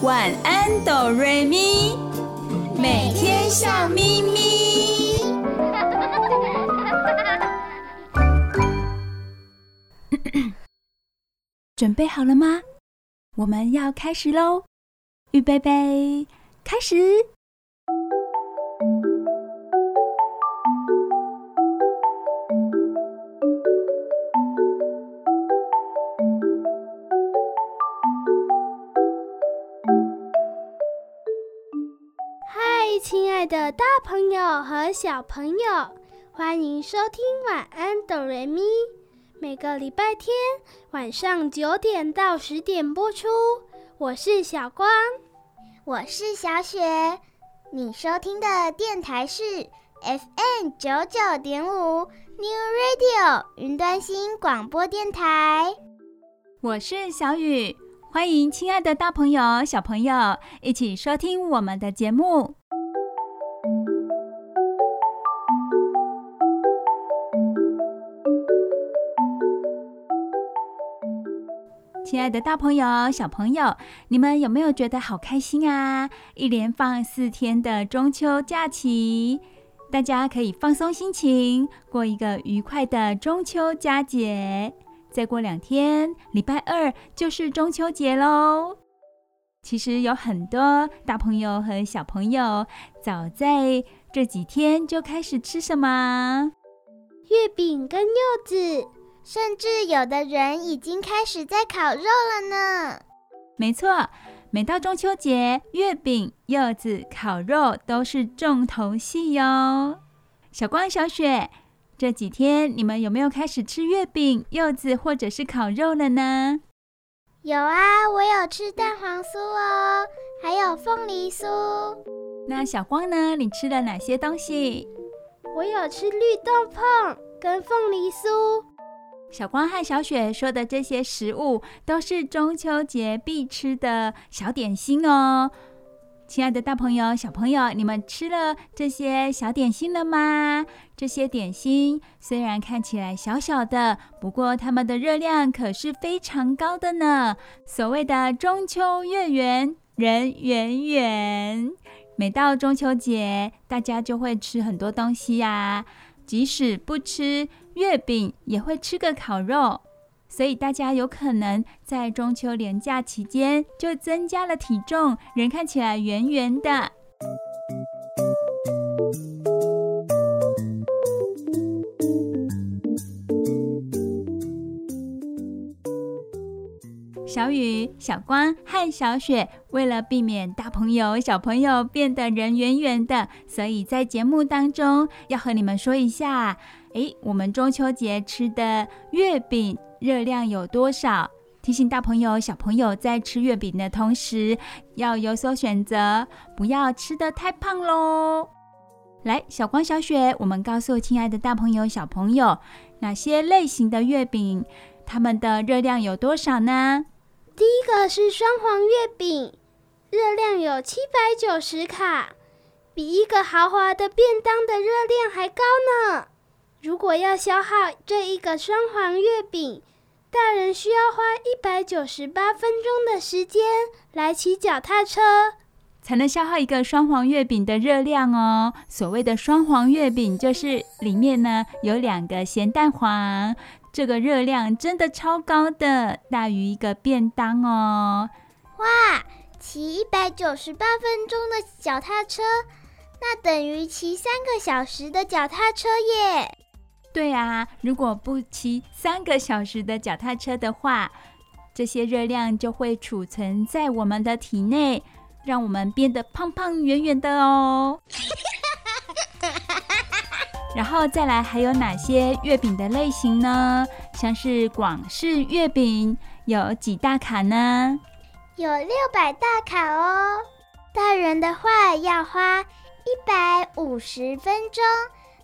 晚安哆瑞咪，每天笑眯眯。准备好了吗？我们要开始喽！预备备，开始。的大朋友和小朋友，欢迎收听《晚安，哆瑞咪》。每个礼拜天晚上九点到十点播出。我是小光，我是小雪。你收听的电台是 FM 九九点五 New Radio 云端新广播电台。我是小雨，欢迎亲爱的大朋友、小朋友一起收听我们的节目。亲爱的大朋友、小朋友，你们有没有觉得好开心啊？一连放四天的中秋假期，大家可以放松心情，过一个愉快的中秋佳节。再过两天，礼拜二就是中秋节喽。其实有很多大朋友和小朋友，早在这几天就开始吃什么？月饼跟柚子。甚至有的人已经开始在烤肉了呢。没错，每到中秋节，月饼、柚子、烤肉都是重头戏哟。小光、小雪，这几天你们有没有开始吃月饼、柚子或者是烤肉了呢？有啊，我有吃蛋黄酥哦，还有凤梨酥。那小光呢？你吃了哪些东西？我有吃绿豆椪跟凤梨酥。小光和小雪说的这些食物都是中秋节必吃的小点心哦。亲爱的大朋友、小朋友，你们吃了这些小点心了吗？这些点心虽然看起来小小的，不过它们的热量可是非常高的呢。所谓的中秋月圆人圆圆，每到中秋节，大家就会吃很多东西呀。即使不吃月饼，也会吃个烤肉，所以大家有可能在中秋连假期间就增加了体重，人看起来圆圆的。小雨、小光和小雪为了避免大朋友、小朋友变得人圆圆的，所以在节目当中要和你们说一下：诶，我们中秋节吃的月饼热量有多少？提醒大朋友、小朋友在吃月饼的同时要有所选择，不要吃得太胖喽。来，小光、小雪，我们告诉亲爱的大朋友、小朋友，哪些类型的月饼，它们的热量有多少呢？第一个是双黄月饼，热量有七百九十卡，比一个豪华的便当的热量还高呢。如果要消耗这一个双黄月饼，大人需要花一百九十八分钟的时间来骑脚踏车，才能消耗一个双黄月饼的热量哦。所谓的双黄月饼，就是里面呢有两个咸蛋黄。这个热量真的超高的，大于一个便当哦！哇，骑一百九十八分钟的脚踏车，那等于骑三个小时的脚踏车耶！对啊，如果不骑三个小时的脚踏车的话，这些热量就会储存在我们的体内，让我们变得胖胖圆圆的哦。然后再来，还有哪些月饼的类型呢？像是广式月饼有几大卡呢？有六百大卡哦。大人的话要花一百五十分钟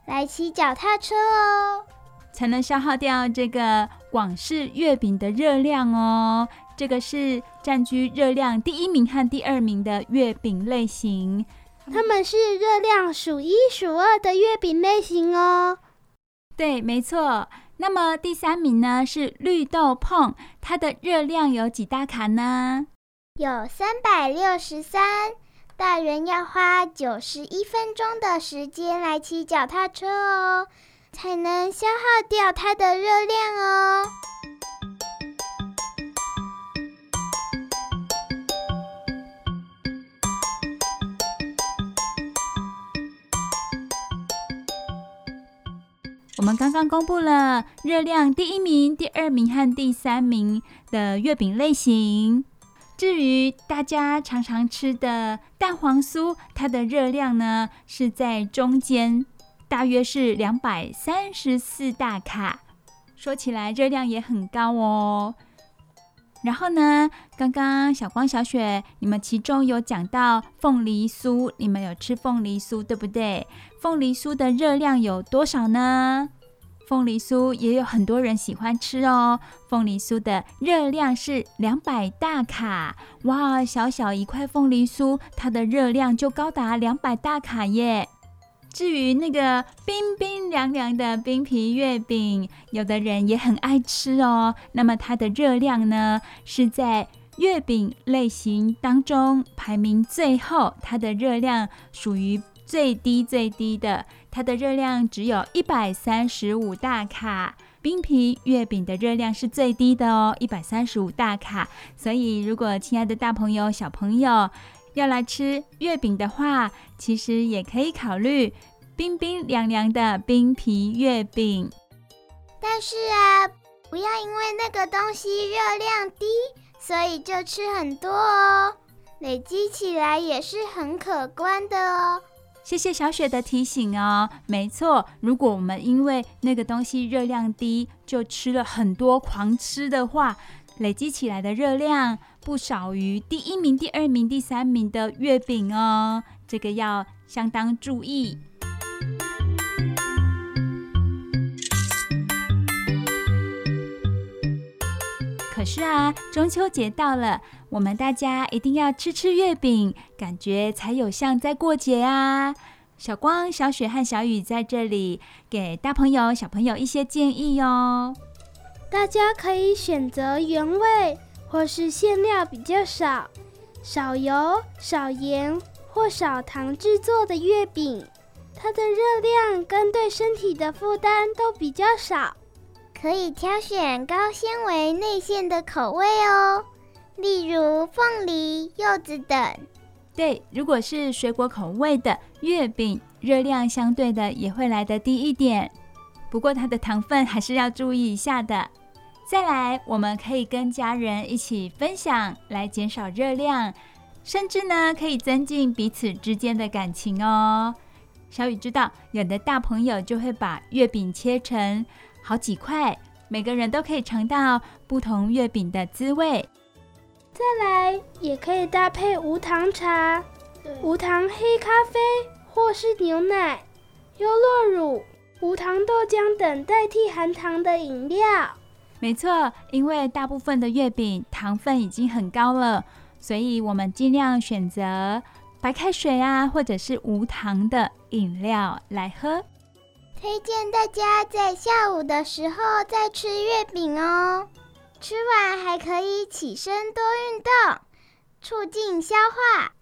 来骑脚踏车哦，才能消耗掉这个广式月饼的热量哦。这个是占据热量第一名和第二名的月饼类型。它们是热量数一数二的月饼类型哦。对，没错。那么第三名呢是绿豆椪，它的热量有几大卡呢？有三百六十三。大人要花九十一分钟的时间来骑脚踏车哦，才能消耗掉它的热量哦。我们刚刚公布了热量第一名、第二名和第三名的月饼类型。至于大家常常吃的蛋黄酥，它的热量呢是在中间，大约是两百三十四大卡。说起来热量也很高哦。然后呢，刚刚小光、小雪，你们其中有讲到凤梨酥，你们有吃凤梨酥对不对？凤梨酥的热量有多少呢？凤梨酥也有很多人喜欢吃哦。凤梨酥的热量是两百大卡，哇，小小一块凤梨酥，它的热量就高达两百大卡耶。至于那个冰冰凉凉的冰皮月饼，有的人也很爱吃哦。那么它的热量呢，是在月饼类型当中排名最后，它的热量属于最低最低的。它的热量只有一百三十五大卡，冰皮月饼的热量是最低的哦，一百三十五大卡。所以，如果亲爱的大朋友、小朋友要来吃月饼的话，其实也可以考虑冰冰凉凉的冰皮月饼。但是啊，不要因为那个东西热量低，所以就吃很多哦，累积起来也是很可观的哦。谢谢小雪的提醒哦，没错，如果我们因为那个东西热量低，就吃了很多狂吃的话，累积起来的热量不少于第一名、第二名、第三名的月饼哦，这个要相当注意。可是啊，中秋节到了，我们大家一定要吃吃月饼，感觉才有像在过节啊！小光、小雪和小雨在这里给大朋友、小朋友一些建议哦。大家可以选择原味或是馅料比较少、少油、少盐或少糖制作的月饼，它的热量跟对身体的负担都比较少。可以挑选高纤维内馅的口味哦，例如凤梨、柚子等。对，如果是水果口味的月饼，热量相对的也会来得低一点。不过它的糖分还是要注意一下的。再来，我们可以跟家人一起分享，来减少热量，甚至呢可以增进彼此之间的感情哦。小雨知道，有的大朋友就会把月饼切成好几块，每个人都可以尝到不同月饼的滋味。再来，也可以搭配无糖茶、无糖黑咖啡，或是牛奶、优酪乳、无糖豆浆等代替含糖的饮料。没错，因为大部分的月饼糖分已经很高了，所以我们尽量选择白开水啊，或者是无糖的饮料来喝。推荐大家在下午的时候再吃月饼哦，吃完还可以起身多运动，促进消化。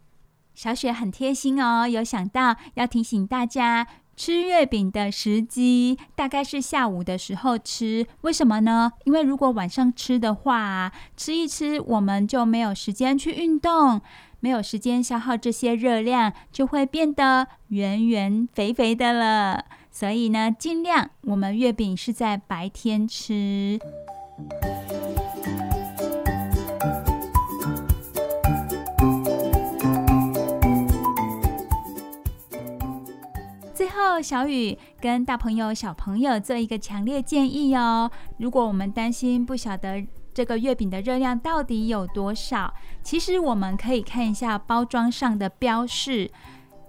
小雪很贴心哦，有想到要提醒大家吃月饼的时机大概是下午的时候吃。为什么呢？因为如果晚上吃的话，吃一吃我们就没有时间去运动，没有时间消耗这些热量，就会变得圆圆肥肥的了。所以呢，尽量我们月饼是在白天吃。后，小雨跟大朋友、小朋友做一个强烈建议哦。如果我们担心不晓得这个月饼的热量到底有多少，其实我们可以看一下包装上的标示。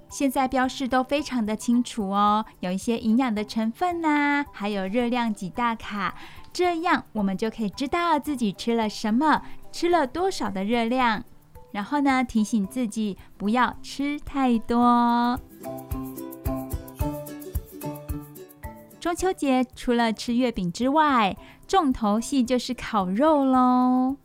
现在标示都非常的清楚哦，有一些营养的成分呐、啊，还有热量几大卡，这样我们就可以知道自己吃了什么，吃了多少的热量，然后呢，提醒自己不要吃太多。中秋节除了吃月饼之外，重头戏就是烤肉喽。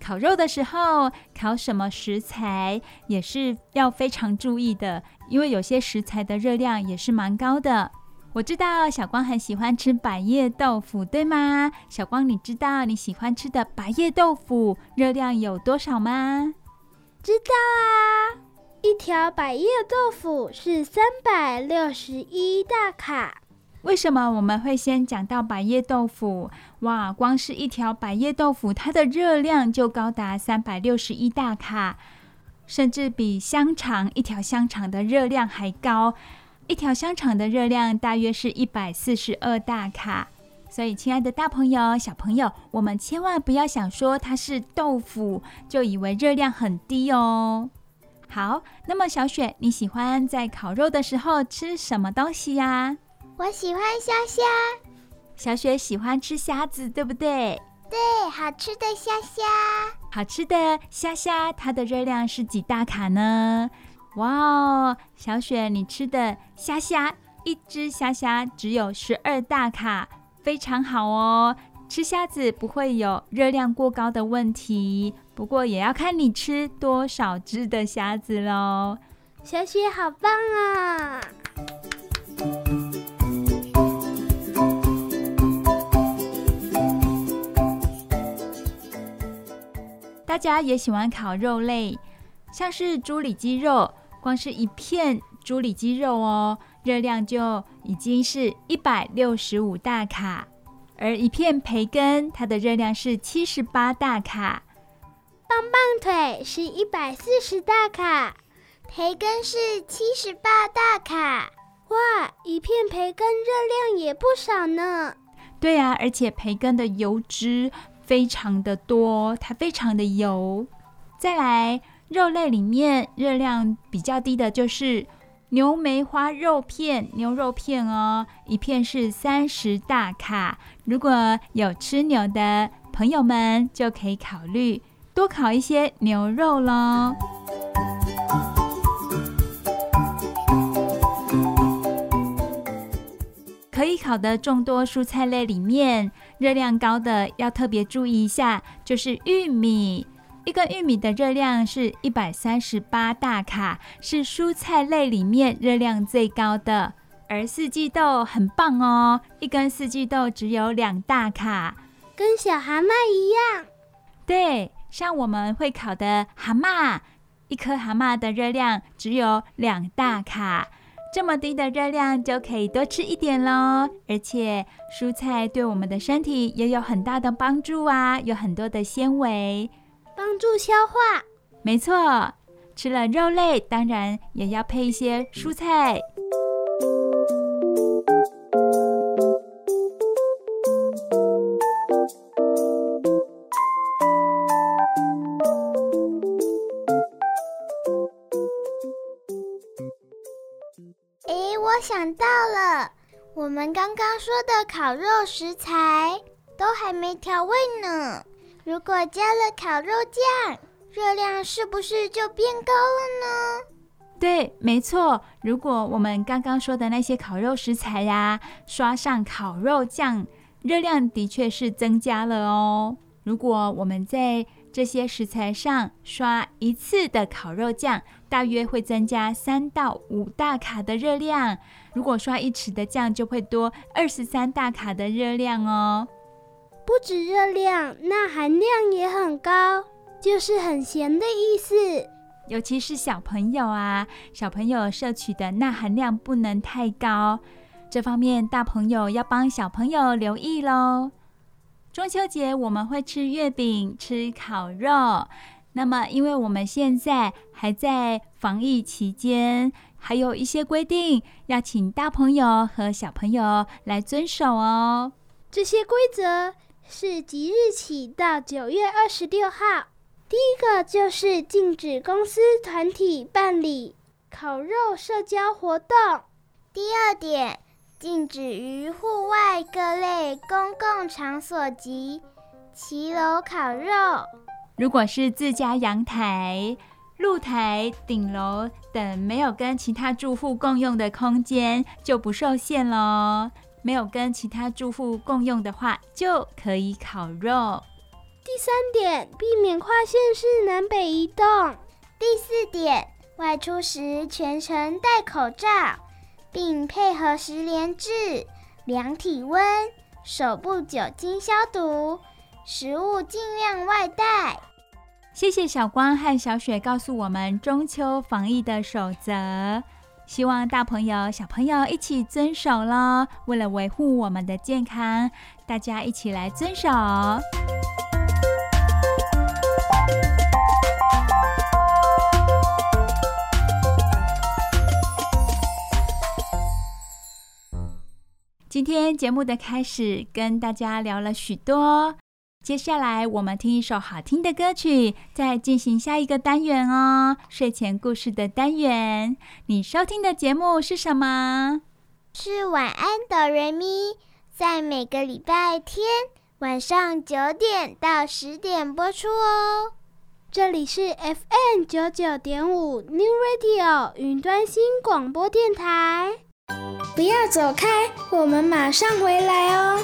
烤肉的时候，烤什么食材也是要非常注意的，因为有些食材的热量也是蛮高的。我知道小光很喜欢吃百叶豆腐，对吗？小光，你知道你喜欢吃的百叶豆腐热量有多少吗？知道啊，一条百叶豆腐是三百六十一大卡。为什么我们会先讲到百叶豆腐？哇，光是一条百叶豆腐，它的热量就高达三百六十一大卡，甚至比香肠一条香肠的热量还高。一条香肠的热量大约是一百四十二大卡，所以亲爱的大朋友、小朋友，我们千万不要想说它是豆腐，就以为热量很低哦。好，那么小雪，你喜欢在烤肉的时候吃什么东西呀？我喜欢虾虾。小雪喜欢吃虾子，对不对？对，好吃的虾虾。好吃的虾虾，它的热量是几大卡呢？哇哦，小雪，你吃的虾虾，一只虾虾只有十二大卡，非常好哦。吃虾子不会有热量过高的问题，不过也要看你吃多少只的虾子喽。小雪好棒啊！大家也喜欢烤肉类，像是猪里脊肉。光是一片猪里脊肉哦，热量就已经是一百六十五大卡，而一片培根，它的热量是七十八大卡。棒棒腿是一百四十大卡，培根是七十八大卡。哇，一片培根热量也不少呢。对啊，而且培根的油脂非常的多，它非常的油。再来。肉类里面热量比较低的就是牛梅花肉片，牛肉片哦，一片是三十大卡。如果有吃牛的朋友们，就可以考虑多烤一些牛肉喽。可以烤的众多蔬菜类里面，热量高的要特别注意一下，就是玉米。一根玉米的热量是一百三十八大卡，是蔬菜类里面热量最高的。而四季豆很棒哦，一根四季豆只有两大卡，跟小蛤蟆一样。对，像我们会烤的蛤蟆，一颗蛤蟆的热量只有两大卡。这么低的热量就可以多吃一点喽。而且蔬菜对我们的身体也有很大的帮助啊，有很多的纤维。帮助消化，没错。吃了肉类，当然也要配一些蔬菜。想到了，我们刚刚说的烤肉食材都还没调味呢。如果加了烤肉酱，热量是不是就变高了呢？对，没错。如果我们刚刚说的那些烤肉食材呀，刷上烤肉酱，热量的确是增加了哦。如果我们在这些食材上刷一次的烤肉酱，大约会增加三到五大卡的热量。如果刷一匙的酱，就会多二十三大卡的热量哦。不止热量，钠含量也很高，就是很咸的意思。尤其是小朋友啊，小朋友摄取的钠含量不能太高，这方面大朋友要帮小朋友留意喽。中秋节我们会吃月饼、吃烤肉，那么因为我们现在还在防疫期间，还有一些规定要请大朋友和小朋友来遵守哦。这些规则。是即日起到九月二十六号。第一个就是禁止公司团体办理烤肉社交活动。第二点，禁止于户外各类公共场所及骑楼烤肉。如果是自家阳台、露台、顶楼等没有跟其他住户共用的空间，就不受限喽。没有跟其他住户共用的话，就可以烤肉。第三点，避免跨县市南北移动。第四点，外出时全程戴口罩，并配合十连制量体温，手部酒精消毒，食物尽量外带。谢谢小光和小雪告诉我们中秋防疫的守则，希望大朋友小朋友一起遵守喽。为了维护我们的健康，大家一起来遵守。今天节目的开始，跟大家聊了许多。接下来我们听一首好听的歌曲，再进行下一个单元哦。睡前故事的单元，你收听的节目是什么？是晚安哆瑞咪，在每个礼拜天晚上九点到十点播出哦。这里是 FM 九九点五 New Radio 云端新广播电台。不要走开，我们马上回来哦。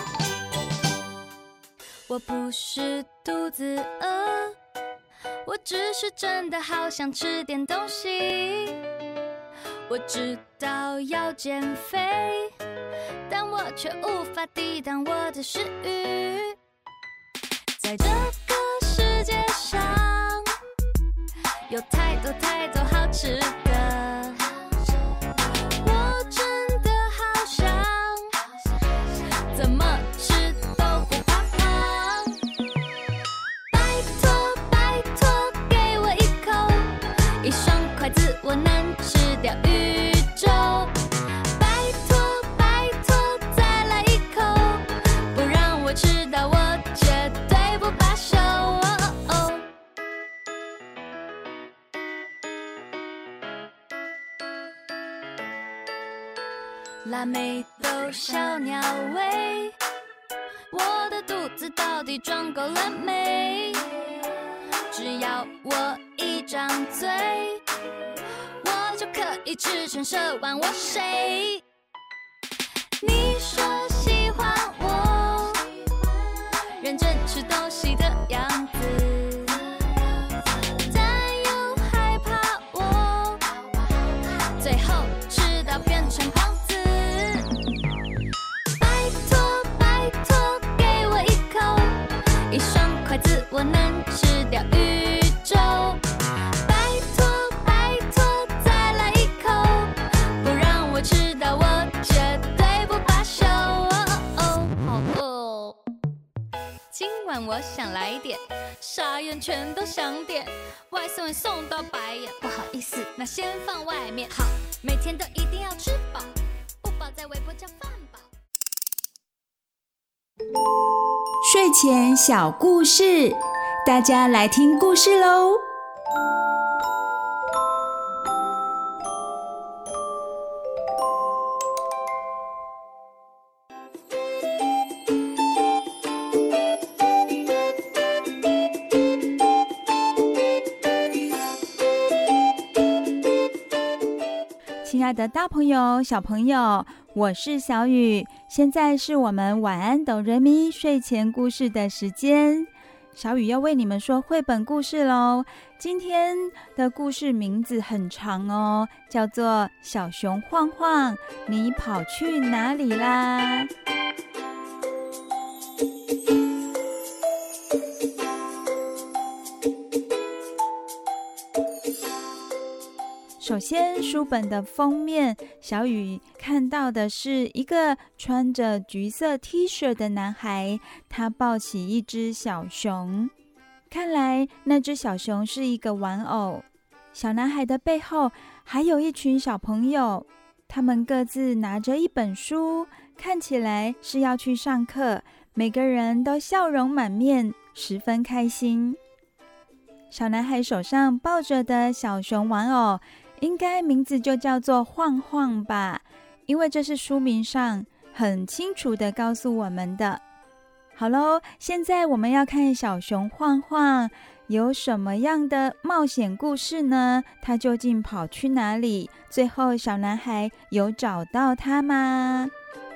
我不是肚子饿，我只是真的好想吃点东西。我知道要减肥，但我却无法抵挡我的食欲。在这个世界上，有太多太多好吃的。辣妹都小鸟胃，我的肚子到底装够了没？只要我一张嘴，我就可以吃全蛇丸。我谁？你说喜欢我认真吃东西的样子，我想来点，傻眼全都想点，外送也送到白眼，不好意思，那先放外面。好，每天都一定要吃饱，不饱在微波叫饭饱。睡前小故事，大家来听故事喽。爱的，大朋友、小朋友，我是小雨。现在是我们晚安哆瑞咪睡前故事的时间，小雨要为你们说绘本故事喽。今天的故事名字很长哦，叫做《小熊晃晃，你跑去哪里啦》。首先，书本的封面，小雨看到的是一个穿着橘色 T 恤的男孩，他抱起一只小熊。看来那只小熊是一个玩偶。小男孩的背后还有一群小朋友，他们各自拿着一本书，看起来是要去上课。每个人都笑容满面，十分开心。小男孩手上抱着的小熊玩偶，应该名字就叫做晃晃吧，因为这是书名上很清楚的告诉我们的。好喽，现在我们要看小熊晃晃有什么样的冒险故事呢？他究竟跑去哪里？最后小男孩有找到他吗？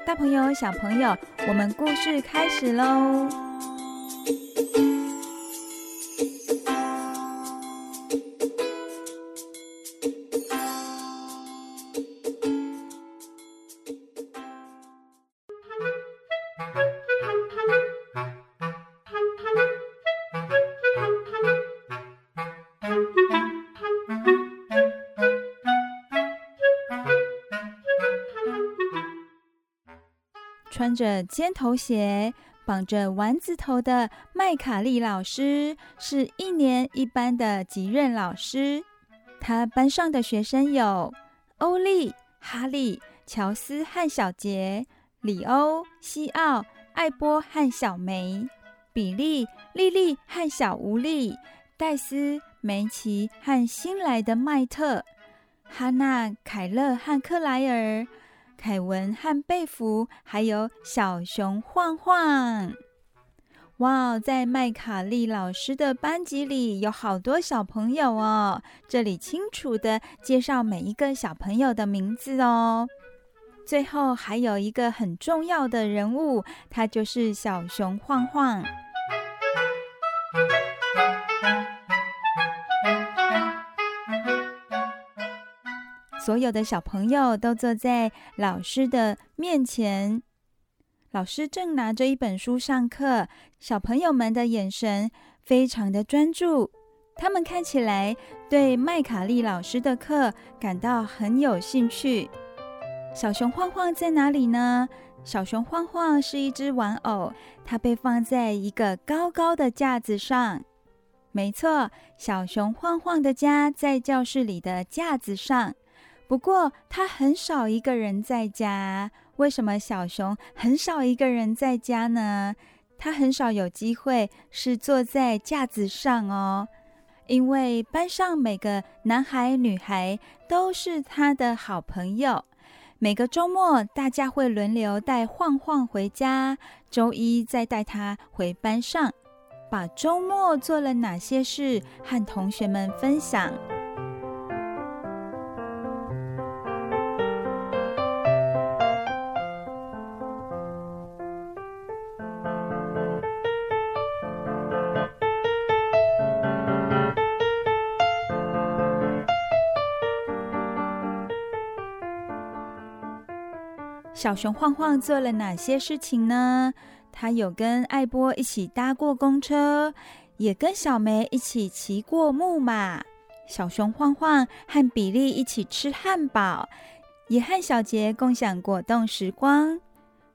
大朋友、小朋友，我们故事开始喽！穿着尖头鞋、绑着丸子头的麦卡利老师是一年一班的级任老师。他班上的学生有欧利、哈利、乔斯和小杰、里欧、西奥、艾波和小梅、比利、莉莉和小无力、戴斯、梅奇和新来的麦特、哈娜、凯勒和克莱尔。凯文和贝弗，还有小熊晃晃。哇，在麦卡利老师的班级里有好多小朋友哦。这里清楚地介绍每一个小朋友的名字哦。最后还有一个很重要的人物，他就是小熊晃晃。所有的小朋友都坐在老师的面前，老师正拿着一本书上课，小朋友们的眼神非常的专注，他们看起来对麦卡利老师的课感到很有兴趣。小熊晃晃在哪里呢？小熊晃晃是一只玩偶，它被放在一个高高的架子上。没错，小熊晃晃的家在教室里的架子上。不过，他很少一个人在家。为什么小熊很少一个人在家呢？他很少有机会是坐在架子上哦，因为班上每个男孩女孩都是他的好朋友。每个周末，大家会轮流带晃晃回家，周一再带他回班上，把周末做了哪些事和同学们分享。小熊晃晃做了哪些事情呢？他有跟艾波一起搭过公车，也跟小梅一起骑过木马。小熊晃晃和比利一起吃汉堡，也和小杰共享果冻时光。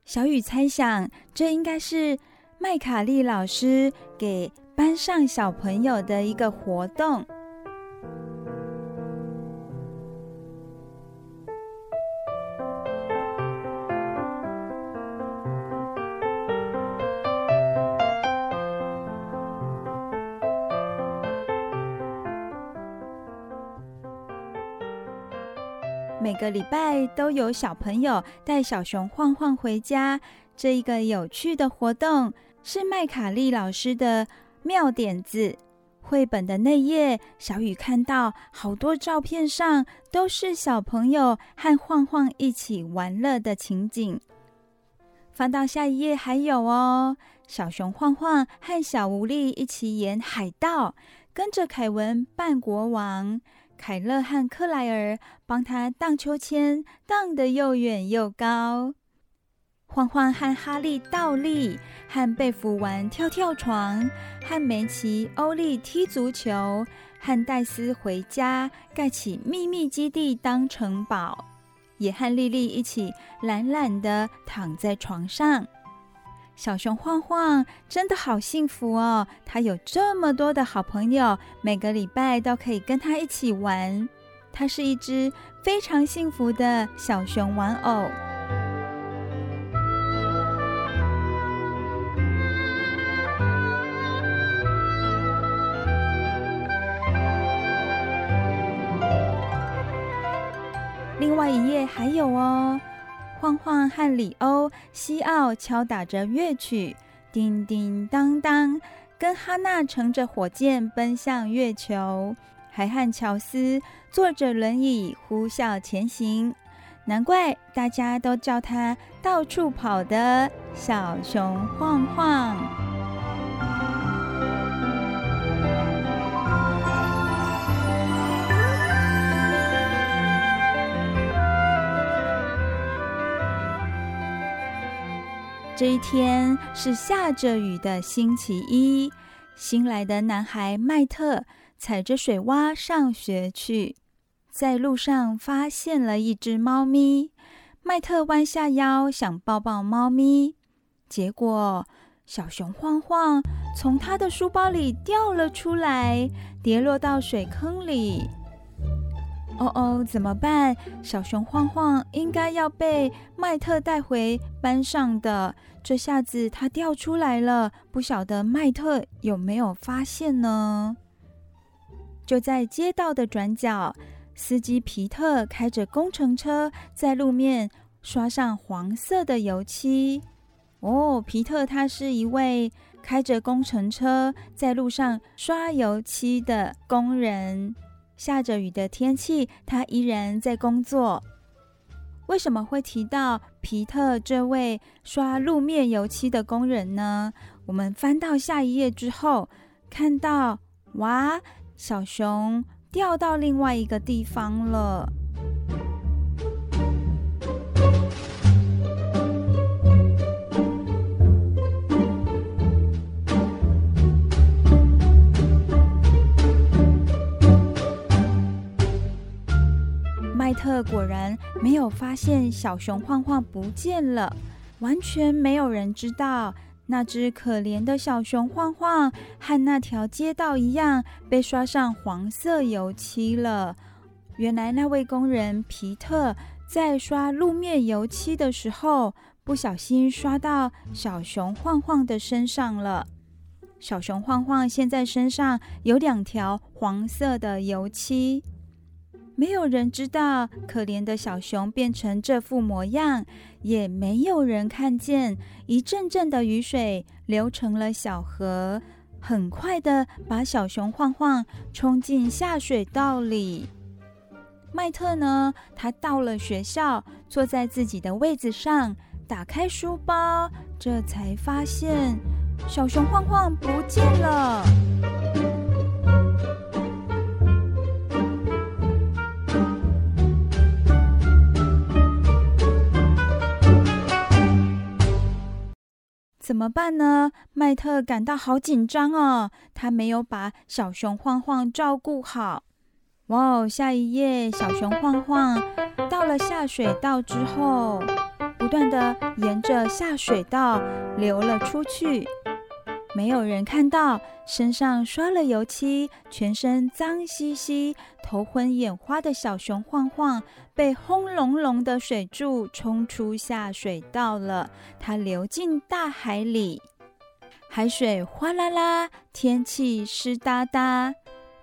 小雨猜想，这应该是麦卡利老师给班上小朋友的一个活动。每个礼拜都有小朋友带小熊晃晃回家，这一个有趣的活动是麦卡利老师的妙点子。绘本的内页，小雨看到好多照片上都是小朋友和晃晃一起玩乐的情景。翻到下一页还有哦，小熊晃晃和小狐狸一起演海盗，跟着凯文扮国王。凯勒和克莱尔帮他荡秋千，荡得又远又高。欢欢和哈利倒立，和贝弗玩跳跳床，和梅奇、欧丽踢足球，和戴斯回家盖起秘密基地当城堡，也和莉莉一起懒懒地躺在床上。小熊晃晃真的好幸福哦！他有这么多的好朋友，每个礼拜都可以跟他一起玩。他是一只非常幸福的小熊玩偶。另外一页还有哦。晃晃和里欧、西奥敲打着乐曲，叮叮当当，跟哈娜乘着火箭奔向月球，还和乔斯坐着轮椅呼啸前行。难怪大家都叫他到处跑的小熊晃晃。这一天是下着雨的星期一，新来的男孩麦特踩着水洼上学去，在路上发现了一只猫咪。麦特弯下腰想抱抱猫咪，结果小熊晃晃从他的书包里掉了出来，跌落到水坑里。哦哦，怎么办？小熊晃晃应该要被麦特带回班上的，这下子他掉出来了，不晓得麦特有没有发现呢？就在街道的转角。司机皮特开着工程车在路面刷上黄色的油漆。哦，皮特他是一位开着工程车在路上刷油漆的工人。下着雨的天气，他依然在工作。为什么会提到皮特这位刷路面油漆的工人呢？我们翻到下一页之后，看到哇，小熊。掉到另外一个地方了。麦特果然没有发现小熊晃晃不见了，完全没有人知道。那只可怜的小熊晃晃和那条街道一样，被刷上黄色油漆了。原来那位工人皮特在刷路面油漆的时候，不小心刷到小熊晃晃的身上了。小熊晃晃现在身上有两条黄色的油漆。没有人知道可怜的小熊变成这副模样，也没有人看见一阵阵的雨水流成了小河，很快的把小熊晃晃冲进下水道里。麦特呢？他到了学校，坐在自己的位子上，打开书包，这才发现小熊晃晃不见了。怎么办呢？麦特感到好紧张哦，他没有把小熊晃晃照顾好。哇哦，下一页，小熊晃晃到了下水道之后，不断的沿着下水道流了出去。没有人看到，身上刷了油漆、全身脏兮兮、头昏眼花的小熊晃晃，被轰隆隆的水柱冲出下水道了。它流进大海里，海水哗啦啦，天气湿哒哒。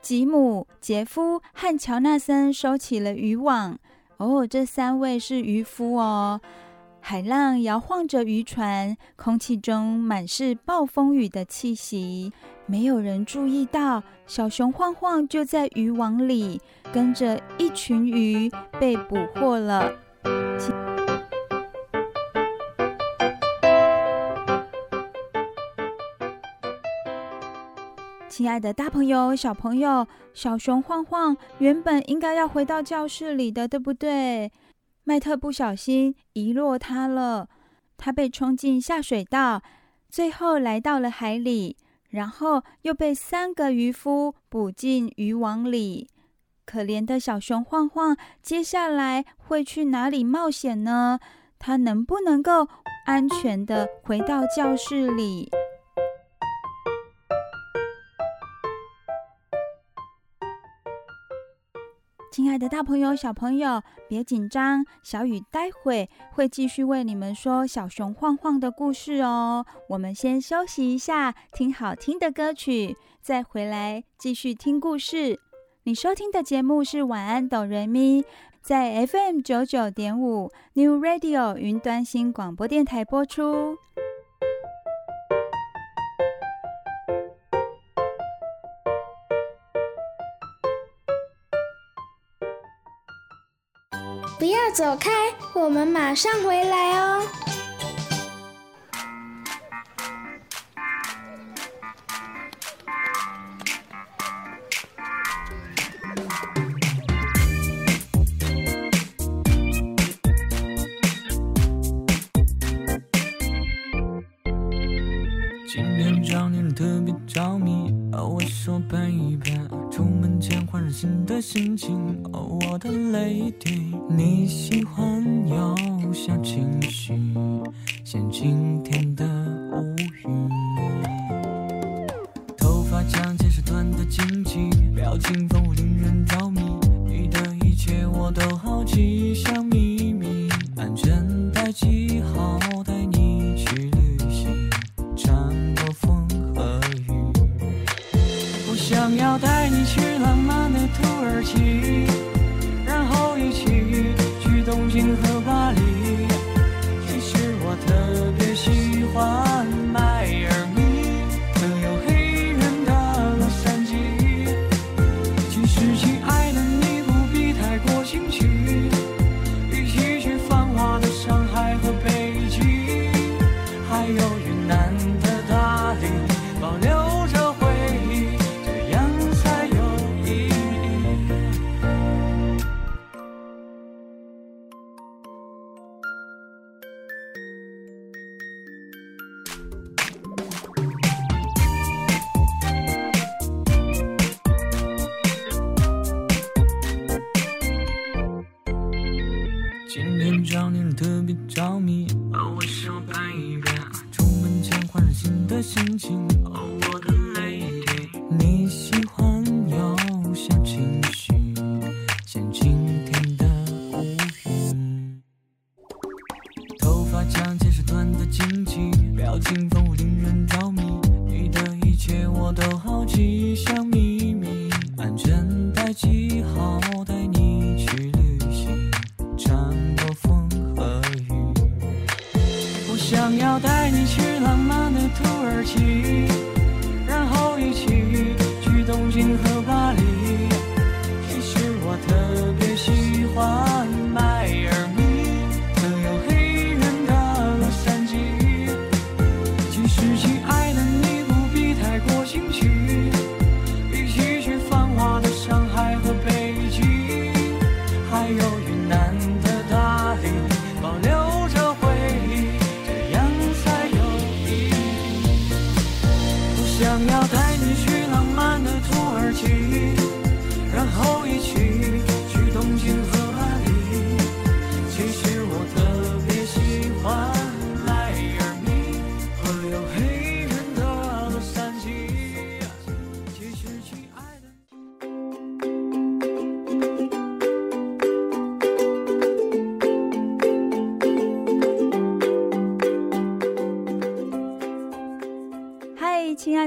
吉姆、杰夫和乔纳森收起了渔网。哦，这三位是渔夫哦。海浪摇晃着渔船，空气中满是暴风雨的气息。没有人注意到，小熊晃晃就在渔网里，跟着一群鱼被捕获了。亲爱的，大朋友、小朋友，小熊晃晃原本应该要回到教室里的，对不对？麦特不小心遗落它了，它被冲进下水道，最后来到了海里，然后又被三个渔夫捕进渔网里。可怜的小熊晃晃，接下来会去哪里冒险呢？它能不能够安全地回到教室里？亲爱的，大朋友、小朋友，别紧张，小雨待会会继续为你们说小熊晃晃的故事哦。我们先休息一下，听好听的歌曲，再回来继续听故事。你收听的节目是晚安哆瑞咪，在 FM 九九点五 New Radio 云端新广播电台播出。走开，我们马上回来哦。的泪滴你喜欢有小情绪，像晴天的乌云。头发长见识短的惊奇，表情丰富令人着迷。你的一切我都好奇，像想要带你去浪漫的土耳其然后一起去东京和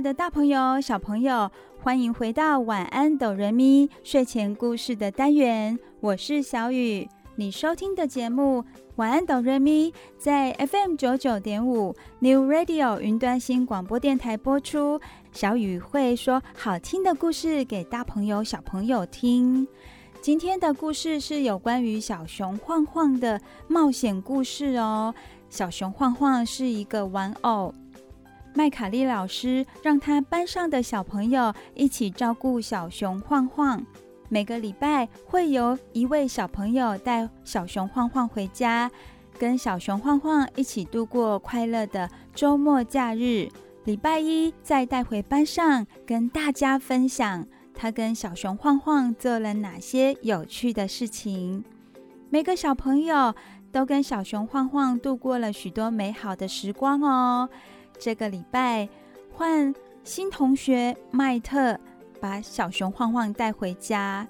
的大朋友、小朋友，欢迎回到晚安哆瑞咪睡前故事的单元。我是小雨，你收听的节目《晚安哆瑞咪》在 FM 九九点五 New Radio 云端新广播电台播出。小雨会说好听的故事给大朋友、小朋友听。今天的故事是有关于小熊晃晃的冒险故事哦。小熊晃晃是一个玩偶。麦卡利老师让他班上的小朋友一起照顾小熊晃晃。每个礼拜会有一位小朋友带小熊晃晃回家，跟小熊晃晃一起度过快乐的周末假日。礼拜一再带回班上，跟大家分享他跟小熊晃晃做了哪些有趣的事情。每个小朋友都跟小熊晃晃度过了许多美好的时光哦。这个礼拜换新同学麦特把小熊晃晃带回家。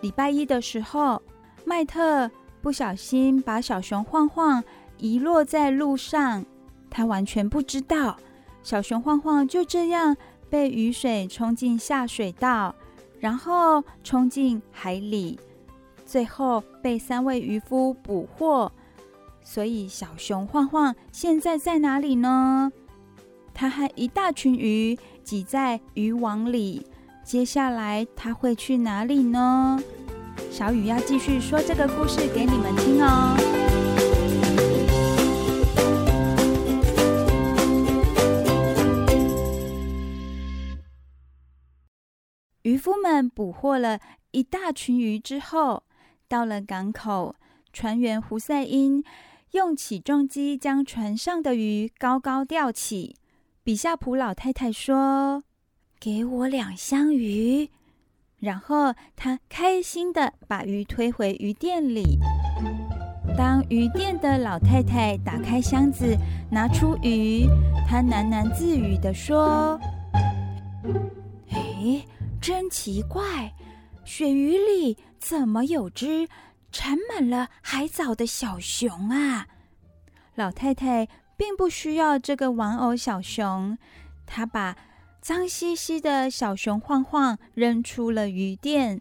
礼拜一的时候，麦特不小心把小熊晃晃遗落在路上，他完全不知道。小熊晃晃就这样被雨水冲进下水道，然后冲进海里，最后被三位渔夫捕获。所以小熊晃晃现在在哪里呢？他和一大群鱼挤在渔网里，接下来他会去哪里呢？小雨要继续说这个故事给你们听哦。渔夫们捕获了一大群鱼之后，到了港口，船员胡赛因用起重机将船上的鱼高高吊起。比夏普老太太说：“给我两箱鱼。”然后他开心地把鱼推回鱼店里。当鱼店的老太太打开箱子，拿出鱼，她喃喃自语的说：“哎，真奇怪，鳕鱼里怎么有只缠满了海藻的小熊啊？”老太太并不需要这个玩偶小熊，她把脏兮兮的小熊晃晃扔出了鱼店，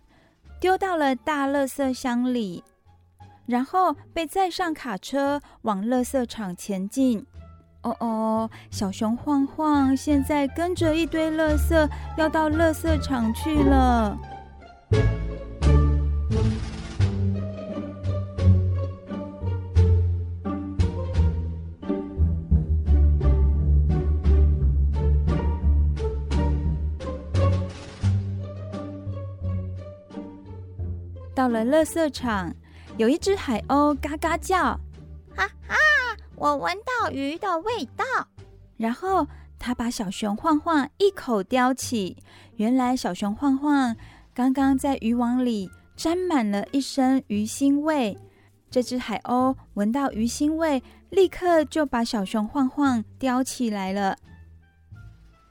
丢到了大垃圾箱里。然后被载上卡车往垃圾场前进。哦哦，小熊晃晃现在跟着一堆垃圾要到垃圾场去了。到了垃圾场。有一只海鸥嘎嘎叫，哈哈！我闻到鱼的味道。然后他把小熊晃晃一口叼起。原来小熊晃晃刚刚在渔网里沾满了一身鱼腥味。这只海鸥闻到鱼腥味，立刻就把小熊晃晃叼起来了。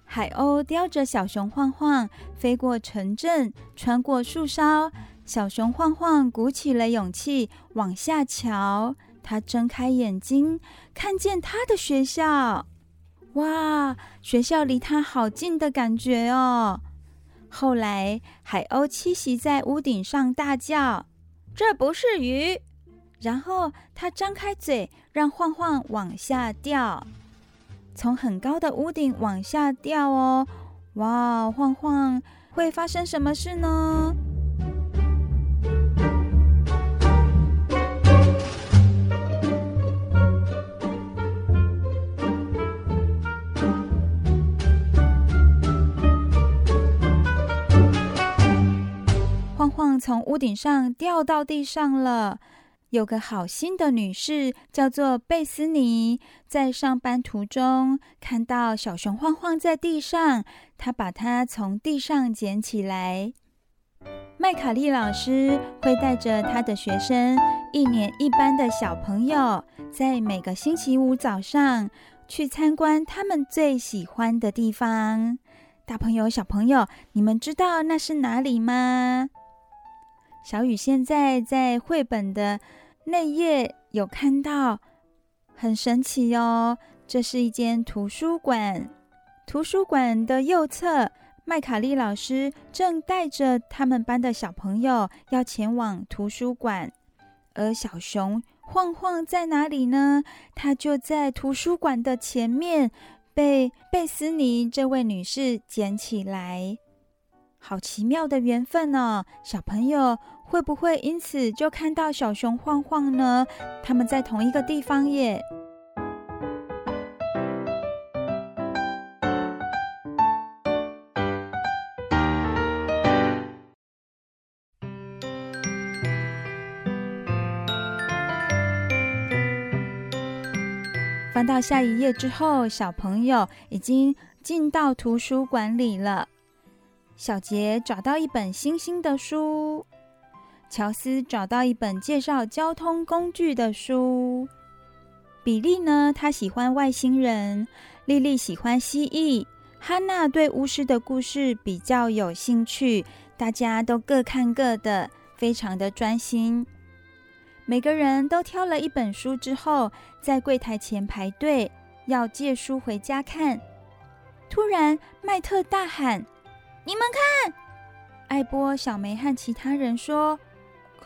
海鸥叼着小熊晃晃飞过城镇，穿过树梢。小熊晃晃鼓起了勇气往下瞧，他睁开眼睛，看见他的学校。哇，学校离他好近的感觉哦！后来，海鸥栖息在屋顶上，大叫：“这不是鱼！”然后他张开嘴，让晃晃往下掉，从很高的屋顶往下掉哦！哇，晃晃会发生什么事呢？从屋顶上掉到地上了。有个好心的女士叫做贝斯尼，在上班途中看到小熊晃晃在地上，她把它从地上捡起来。麦卡利老师会带着他的学生，一年一班的小朋友，在每个星期五早上去参观他们最喜欢的地方。大朋友、小朋友，你们知道那是哪里吗？小雨现在在绘本的内页有看到，很神奇哦。这是一间图书馆，图书馆的右侧，麦卡利老师正带着他们班的小朋友要前往图书馆。而小熊晃晃在哪里呢？它就在图书馆的前面，被贝斯尼这位女士捡起来。好奇妙的缘分哦，小朋友会不会因此就看到小熊晃晃呢？他们在同一个地方耶。翻到下一页之后，小朋友已经进到图书馆里了。小杰找到一本新兴的书，乔斯找到一本介绍交通工具的书。比利呢，他喜欢外星人；莉莉喜欢蜥蜴；哈娜对巫师的故事比较有兴趣。大家都各看各的，非常的专心。每个人都挑了一本书之后，在柜台前排队，要借书回家看。突然，麦特大喊。你们看，艾波、小梅和其他人说：“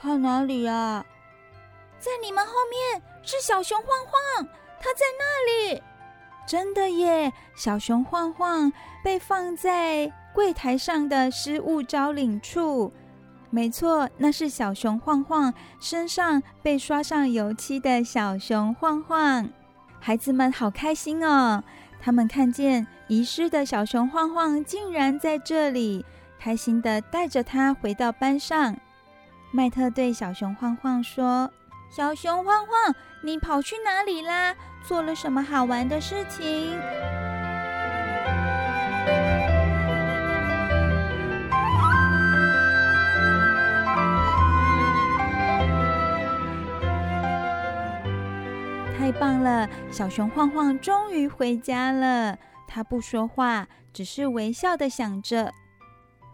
看哪里啊？在你们后面是小熊晃晃，它在那里。”真的耶！小熊晃晃被放在柜台上的失物招领处。没错，那是小熊晃晃身上被刷上油漆的小熊晃晃。孩子们好开心哦！他们看见遗失的小熊晃晃竟然在这里，开心的带着它回到班上。麦特对小熊晃晃说：“小熊晃晃，你跑去哪里啦？做了什么好玩的事情？”太棒了！小熊晃晃终于回家了。他不说话，只是微笑的想着：“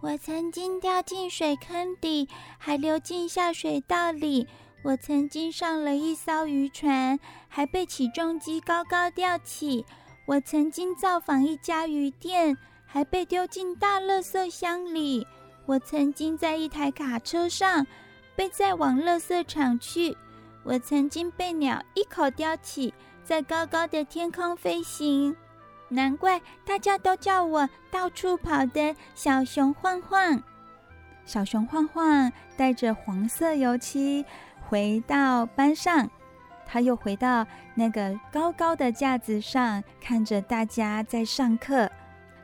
我曾经掉进水坑底，还流进下水道里；我曾经上了一艘渔船，还被起重机高高吊起；我曾经造访一家鱼店，还被丢进大垃圾箱里；我曾经在一台卡车上，被载往垃圾场去。”我曾经被鸟一口叼起，在高高的天空飞行，难怪大家都叫我到处跑的小熊晃晃。小熊晃晃带着黄色油漆回到班上，他又回到那个高高的架子上，看着大家在上课。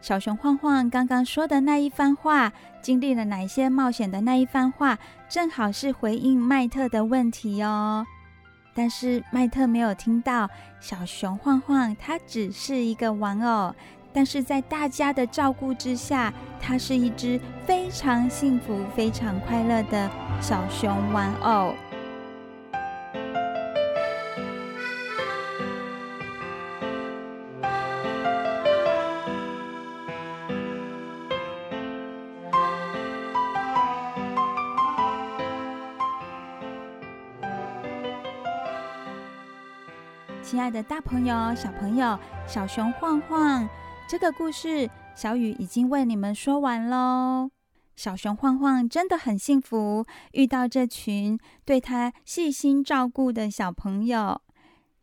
小熊晃晃刚刚说的那一番话，经历了哪些冒险的那一番话，正好是回应麦特的问题哦。但是麦特没有听到，小熊晃晃它只是一个玩偶，但是在大家的照顾之下，它是一只非常幸福、非常快乐的小熊玩偶。亲爱的大朋友、小朋友，小熊晃晃这个故事，小雨已经为你们说完喽。小熊晃晃真的很幸福，遇到这群对他细心照顾的小朋友。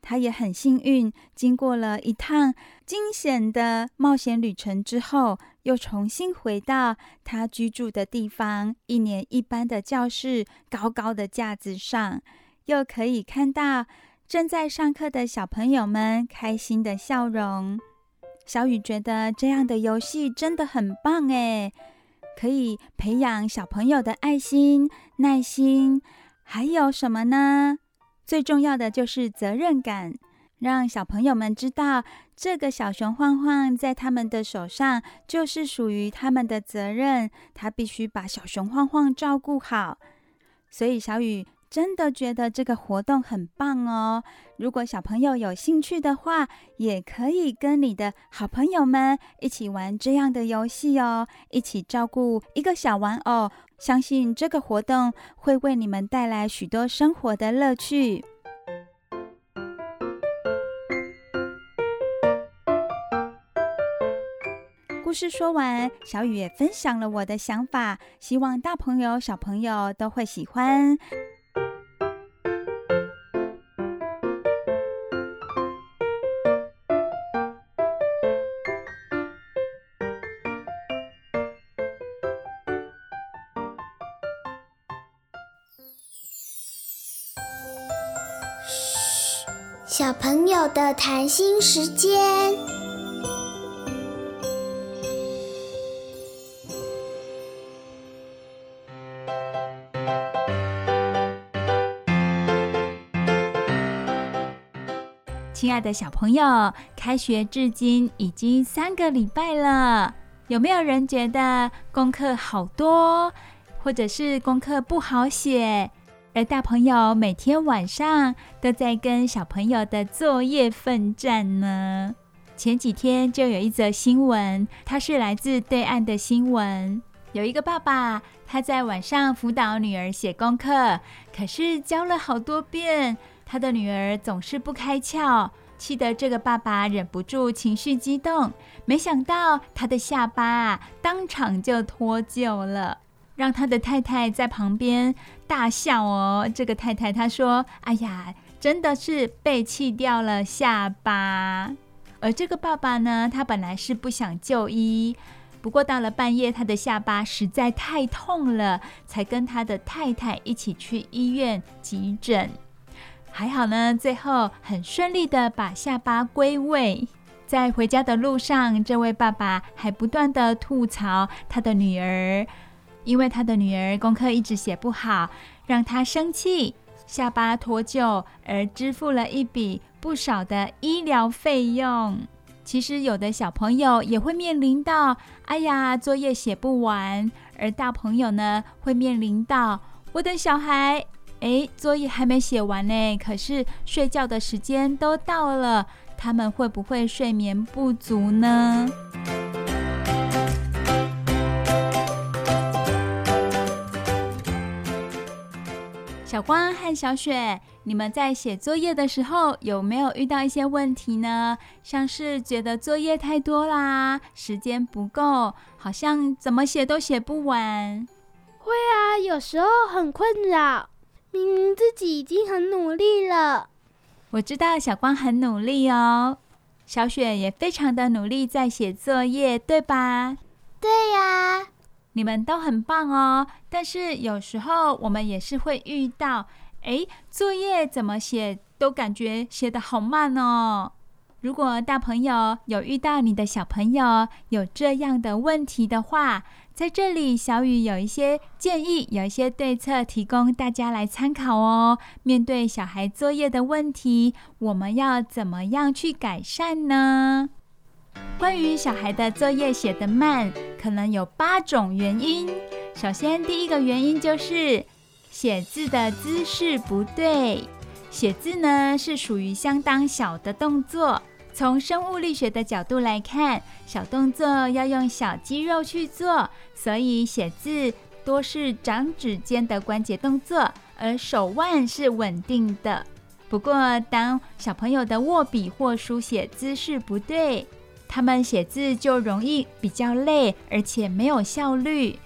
他也很幸运，经过了一趟惊险的冒险旅程之后，又重新回到他居住的地方，一年一班的教室，高高的架子上，又可以看到。正在上课的小朋友们开心的笑容，小雨觉得这样的游戏真的很棒诶，可以培养小朋友的爱心、耐心，还有什么呢？最重要的就是责任感，让小朋友们知道这个小熊晃晃在他们的手上就是属于他们的责任，他必须把小熊晃晃照顾好。所以小雨。真的觉得这个活动很棒哦！如果小朋友有兴趣的话，也可以跟你的好朋友们一起玩这样的游戏哦，一起照顾一个小玩偶。相信这个活动会为你们带来许多生活的乐趣。故事说完，小雨也分享了我的想法，希望大朋友、小朋友都会喜欢。友的谈心时间。亲爱的小朋友，开学至今已经三个礼拜了，有没有人觉得功课好多，或者是功课不好写？而大朋友每天晚上都在跟小朋友的作业奋战呢。前几天就有一则新闻，它是来自对岸的新闻。有一个爸爸，他在晚上辅导女儿写功课，可是教了好多遍，他的女儿总是不开窍，气得这个爸爸忍不住情绪激动，没想到他的下巴当场就脱臼了。让他的太太在旁边大笑哦。这个太太她说：“哎呀，真的是被气掉了下巴。”而这个爸爸呢，他本来是不想就医，不过到了半夜，他的下巴实在太痛了，才跟他的太太一起去医院急诊。还好呢，最后很顺利的把下巴归位。在回家的路上，这位爸爸还不断的吐槽他的女儿。因为他的女儿功课一直写不好，让他生气，下巴脱臼，而支付了一笔不少的医疗费用。其实有的小朋友也会面临到，哎呀，作业写不完；而大朋友呢，会面临到，我的小孩，哎，作业还没写完呢，可是睡觉的时间都到了，他们会不会睡眠不足呢？小光和小雪，你们在写作业的时候有没有遇到一些问题呢？像是觉得作业太多啦，时间不够，好像怎么写都写不完。会啊，有时候很困扰，明明自己已经很努力了。我知道小光很努力哦，小雪也非常的努力在写作业，对吧？对呀。你们都很棒哦，但是有时候我们也是会遇到，诶，作业怎么写都感觉写得好慢哦。如果大朋友有遇到你的小朋友有这样的问题的话，在这里小雨有一些建议，有一些对策提供大家来参考哦。面对小孩作业的问题，我们要怎么样去改善呢？关于小孩的作业写得慢，可能有八种原因。首先，第一个原因就是写字的姿势不对。写字呢是属于相当小的动作，从生物力学的角度来看，小动作要用小肌肉去做，所以写字多是掌指间的关节动作，而手腕是稳定的。不过，当小朋友的握笔或书写姿势不对，他们写字就容易比较累，而且没有效率，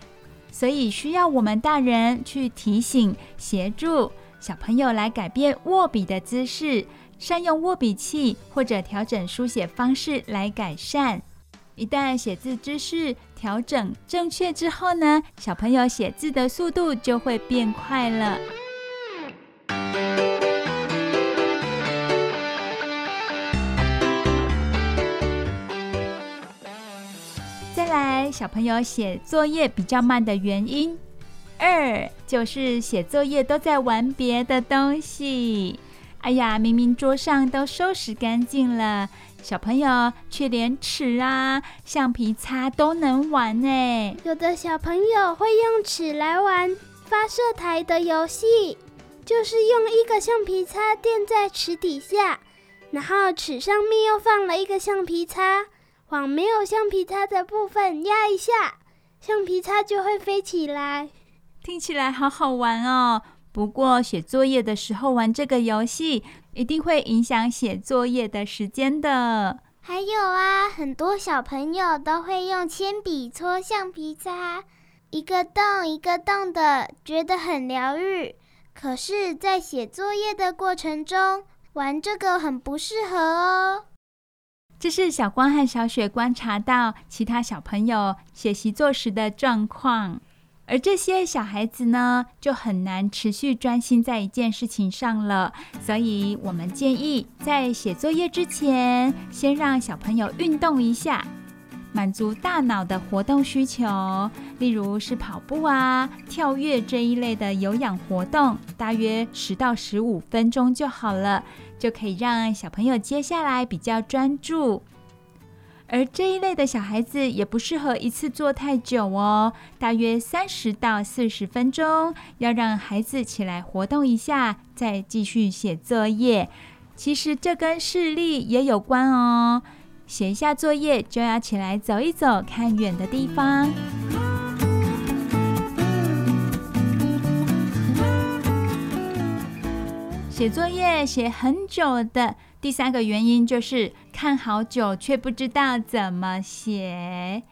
所以需要我们大人去提醒、协助小朋友来改变握笔的姿势，善用握笔器或者调整书写方式来改善。一旦写字姿势调整正确之后呢，小朋友写字的速度就会变快了。来，小朋友写作业比较慢的原因，二就是写作业都在玩别的东西。哎呀，明明桌上都收拾干净了，小朋友却连尺啊、橡皮擦都能玩呢。有的小朋友会用尺来玩发射台的游戏，就是用一个橡皮擦垫在尺底下，然后尺上面又放了一个橡皮擦。往没有橡皮擦的部分压一下，橡皮擦就会飞起来。听起来好好玩哦！不过写作业的时候玩这个游戏，一定会影响写作业的时间的。还有啊，很多小朋友都会用铅笔搓橡皮擦，一个洞一个洞的，觉得很疗愈。可是，在写作业的过程中，玩这个很不适合哦。这是小光和小雪观察到其他小朋友写习作时的状况，而这些小孩子呢，就很难持续专心在一件事情上了。所以，我们建议在写作业之前，先让小朋友运动一下，满足大脑的活动需求，例如是跑步啊、跳跃这一类的有氧活动，大约十到十五分钟就好了。就可以让小朋友接下来比较专注，而这一类的小孩子也不适合一次做太久哦，大约三十到四十分钟，要让孩子起来活动一下，再继续写作业。其实这跟视力也有关哦，写一下作业就要起来走一走，看远的地方。写作业写很久的第三个原因就是看好久却不知道怎么写。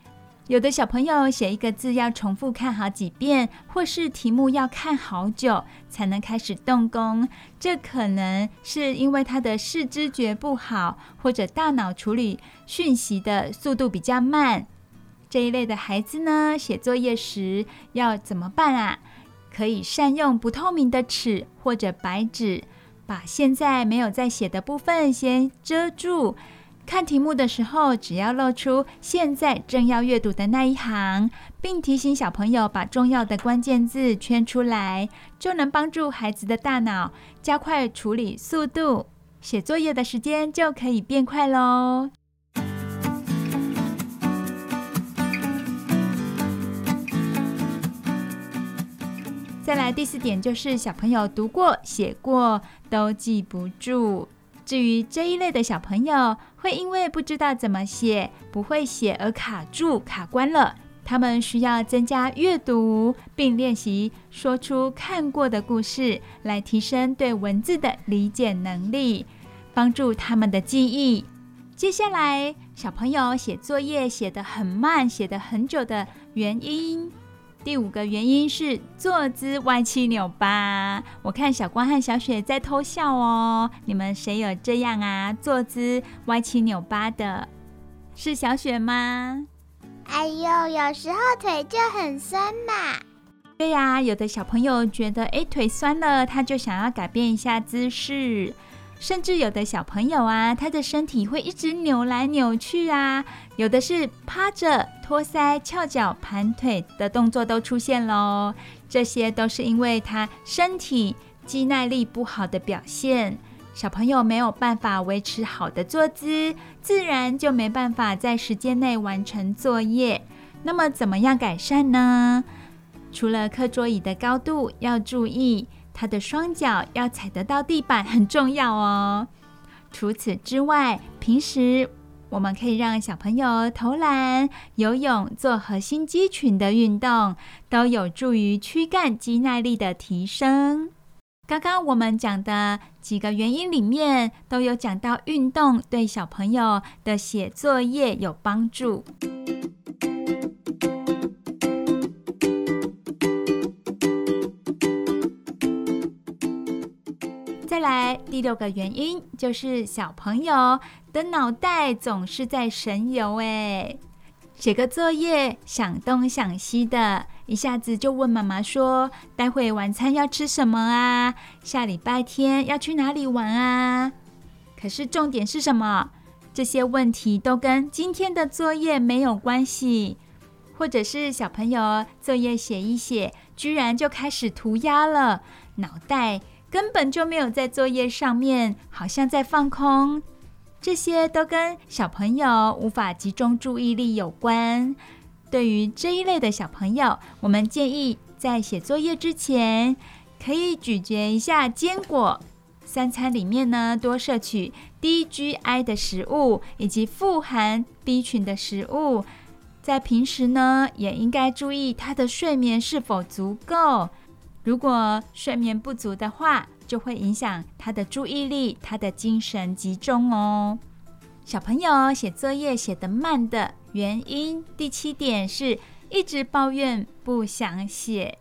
有的小朋友写一个字要重复看好几遍，或是题目要看好久才能开始动工。这可能是因为他的视知觉不好，或者大脑处理讯息的速度比较慢。这一类的孩子呢，写作业时要怎么办啊？可以善用不透明的尺或者白纸。把现在没有在写的部分先遮住，看题目的时候，只要露出现在正要阅读的那一行，并提醒小朋友把重要的关键字圈出来，就能帮助孩子的大脑加快处理速度，写作业的时间就可以变快喽。再来第四点就是小朋友读过、写过都记不住。至于这一类的小朋友，会因为不知道怎么写、不会写而卡住、卡关了。他们需要增加阅读，并练习说出看过的故事，来提升对文字的理解能力，帮助他们的记忆。接下来，小朋友写作业写得很慢、写得很久的原因。第五个原因是坐姿歪七扭八。我看小光和小雪在偷笑哦。你们谁有这样啊？坐姿歪七扭八的，是小雪吗？哎呦，有时候腿就很酸嘛。对呀，有的小朋友觉得哎腿酸了，他就想要改变一下姿势。甚至有的小朋友啊，他的身体会一直扭来扭去啊，有的是趴着、托腮、翘脚、盘腿的动作都出现喽。这些都是因为他身体肌耐力不好的表现。小朋友没有办法维持好的坐姿，自然就没办法在时间内完成作业。那么怎么样改善呢？除了课桌椅的高度要注意。他的双脚要踩得到地板，很重要哦。除此之外，平时我们可以让小朋友投篮、游泳、做核心肌群的运动，都有助于躯干肌耐力的提升。刚刚我们讲的几个原因里面，都有讲到运动对小朋友的写作业有帮助。来第六个原因就是小朋友的脑袋总是在神游哎，写个作业想东想西的，一下子就问妈妈说：“待会晚餐要吃什么啊？下礼拜天要去哪里玩啊？”可是重点是什么？这些问题都跟今天的作业没有关系，或者是小朋友作业写一写，居然就开始涂鸦了，脑袋。根本就没有在作业上面，好像在放空。这些都跟小朋友无法集中注意力有关。对于这一类的小朋友，我们建议在写作业之前，可以咀嚼一下坚果。三餐里面呢，多摄取低 GI 的食物，以及富含 B 群的食物。在平时呢，也应该注意他的睡眠是否足够。如果睡眠不足的话，就会影响他的注意力、他的精神集中哦。小朋友写作业写得慢的原因，第七点是一直抱怨不想写。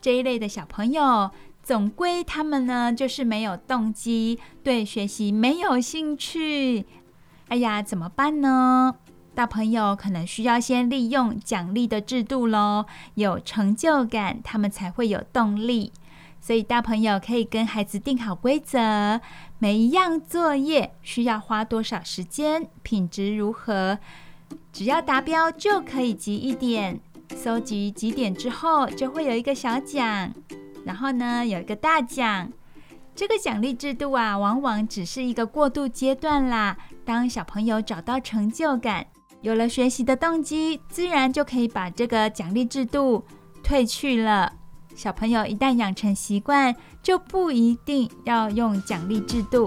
这一类的小朋友，总归他们呢就是没有动机，对学习没有兴趣。哎呀，怎么办呢？大朋友可能需要先利用奖励的制度喽，有成就感，他们才会有动力。所以大朋友可以跟孩子定好规则，每一样作业需要花多少时间，品质如何，只要达标就可以集一点。收集几点之后，就会有一个小奖，然后呢，有一个大奖。这个奖励制度啊，往往只是一个过渡阶段啦。当小朋友找到成就感，有了学习的动机，自然就可以把这个奖励制度退去了。小朋友一旦养成习惯，就不一定要用奖励制度。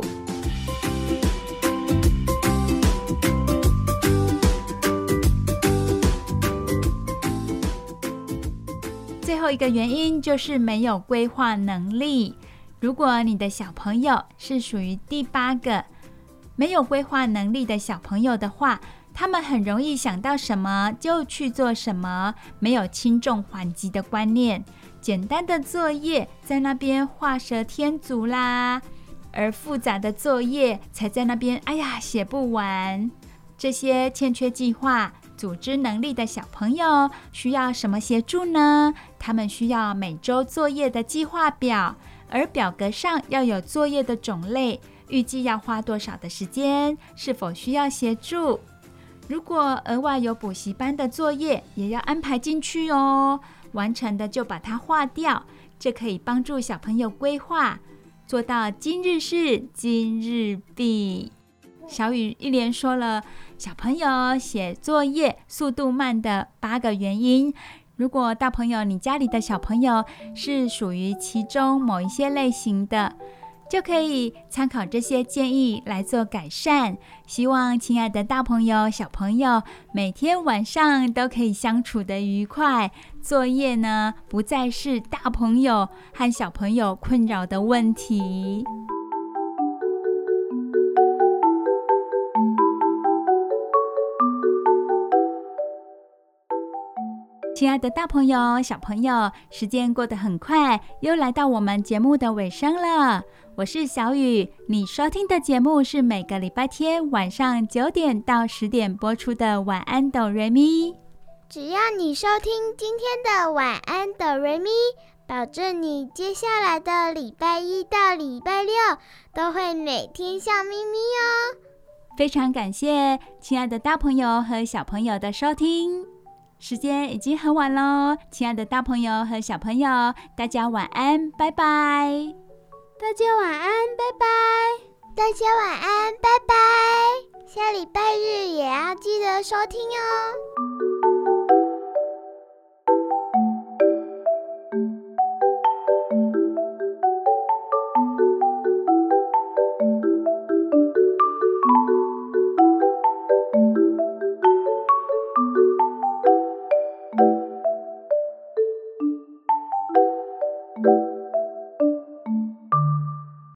最后一个原因就是没有规划能力。如果你的小朋友是属于第八个没有规划能力的小朋友的话，他们很容易想到什么就去做什么，没有轻重缓急的观念，简单的作业在那边画蛇添足啦，而复杂的作业才在那边，哎呀，写不完。这些欠缺计划、组织能力的小朋友需要什么协助呢？他们需要每周作业的计划表，而表格上要有作业的种类，预计要花多少的时间，是否需要协助。如果额外有补习班的作业，也要安排进去哦。完成的就把它划掉，这可以帮助小朋友规划，做到今日事今日毕。小雨一连说了小朋友写作业速度慢的八个原因。如果大朋友你家里的小朋友是属于其中某一些类型的，就可以参考这些建议来做改善。希望亲爱的大朋友、小朋友每天晚上都可以相处得愉快，作业呢不再是大朋友和小朋友困扰的问题。亲爱的大朋友、小朋友，时间过得很快，又来到我们节目的尾声了。我是小雨，你收听的节目是每个礼拜天晚上九点到十点播出的《晚安，哆瑞咪》。只要你收听今天的《晚安，哆瑞咪》，保证你接下来的礼拜一到礼拜六都会每天笑眯眯哦。非常感谢亲爱的大朋友和小朋友的收听，时间已经很晚喽，亲爱的大朋友和小朋友，大家晚安，拜拜。大家晚安，拜拜。大家晚安，拜拜。下礼拜日也要记得收听哦。